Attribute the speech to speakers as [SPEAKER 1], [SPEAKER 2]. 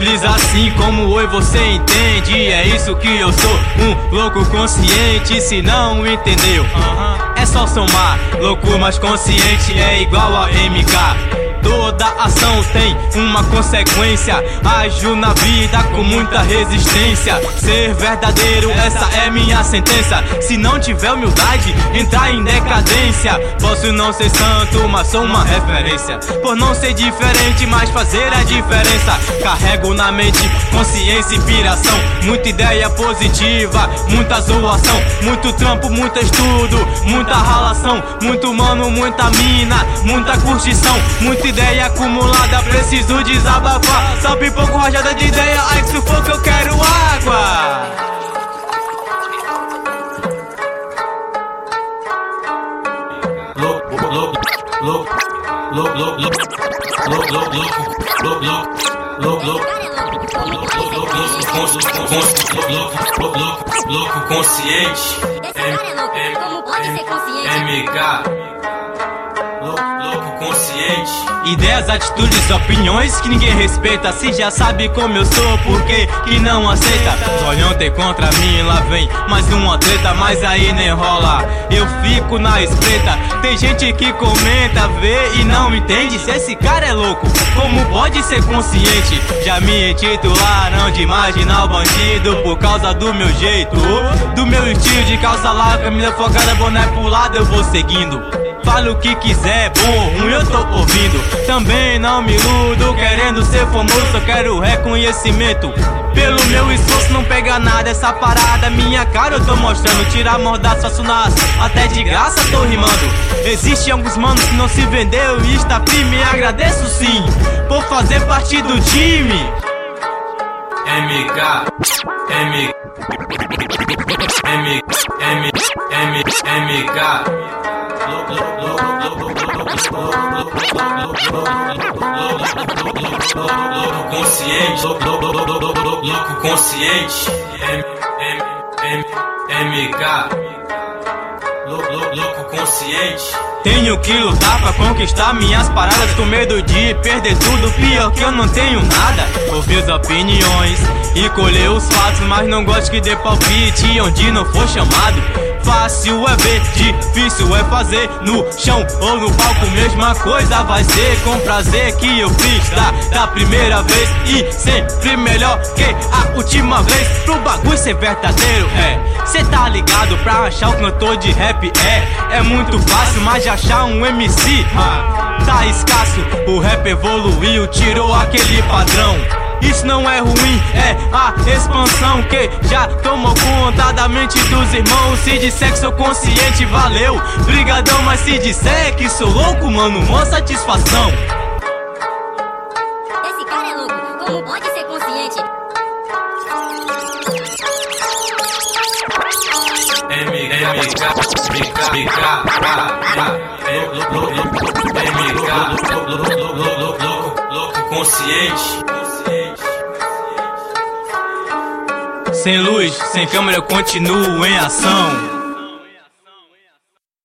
[SPEAKER 1] Simples assim como oi você entende. É isso que eu sou, um louco consciente. Se não entendeu, é só somar. Louco mais consciente é igual a MK. Toda ação tem uma consequência. Ajo na vida com muita resistência. Ser verdadeiro, essa é minha sentença. Se não tiver humildade, entrar em decadência. Posso não ser santo, mas sou uma referência. Por não ser diferente, mas fazer a diferença. Carrego na mente consciência e inspiração. Muita ideia positiva, muita zoação. Muito trampo, muito estudo, muita ralação. Muito mano, muita mina, muita curtição. Muita ideia acumulada, preciso desabafar. Só pipoco rajada de ideia, ai que sufoco, eu quero água.
[SPEAKER 2] louco, louco, louco, louco, louco, louco, louco, louco, louco, louco, consciente.
[SPEAKER 3] É louco, como pode ser consciente?
[SPEAKER 2] MK, louco, consciente.
[SPEAKER 1] Ideias, atitudes, opiniões que ninguém respeita. Se já sabe como eu sou, por que, que não aceita? Olhão tem contra mim, lá vem mais uma treta, mas aí nem rola. Eu fico na espreita. Tem gente que comenta, vê e não entende. Se esse cara é louco, como pode ser consciente? Já me intitularam de marginal bandido por causa do meu jeito, do meu estilo de calça larga, camisa focada, boné pro lado, eu vou seguindo. Fala o que quiser, bom, eu tô ouvindo. Também não me iludo, querendo ser famoso, só quero reconhecimento. Pelo meu esforço não pega nada essa parada, minha cara eu tô mostrando. Tirar mordaça, faço até de graça tô rimando. Existem alguns manos que não se vendeu e está firme, agradeço sim, por fazer parte do time.
[SPEAKER 2] MK, M, M, M, M, MK. Louco consciente, louco, consciente, M, M, M, MK, louco consciente.
[SPEAKER 1] Tenho que lutar pra conquistar minhas paradas Com medo de perder tudo, pior que eu não tenho nada Ouvir as opiniões e colher os fatos Mas não gosto que dê palpite onde não for chamado Fácil é ver, difícil é fazer. No chão ou no palco, mesma coisa vai ser. Com prazer que eu fiz da, da primeira vez. E sempre melhor que a última vez. Pro bagulho ser verdadeiro, é. Cê tá ligado pra achar o cantor de rap? É É muito fácil, mas achar um MC ah, Tá escasso, o rap evoluiu, tirou aquele padrão isso não é ruim, é a expansão que já tomou conta da mente dos irmãos. Se disser que sou consciente, valeu. Brigadão, mas se disser que sou louco, mano, mó satisfação.
[SPEAKER 3] Esse cara é louco, como pode ser consciente?
[SPEAKER 2] M, M, K, K, K, K, louco consciente.
[SPEAKER 1] Sem luz, sem câmera, continuo em ação.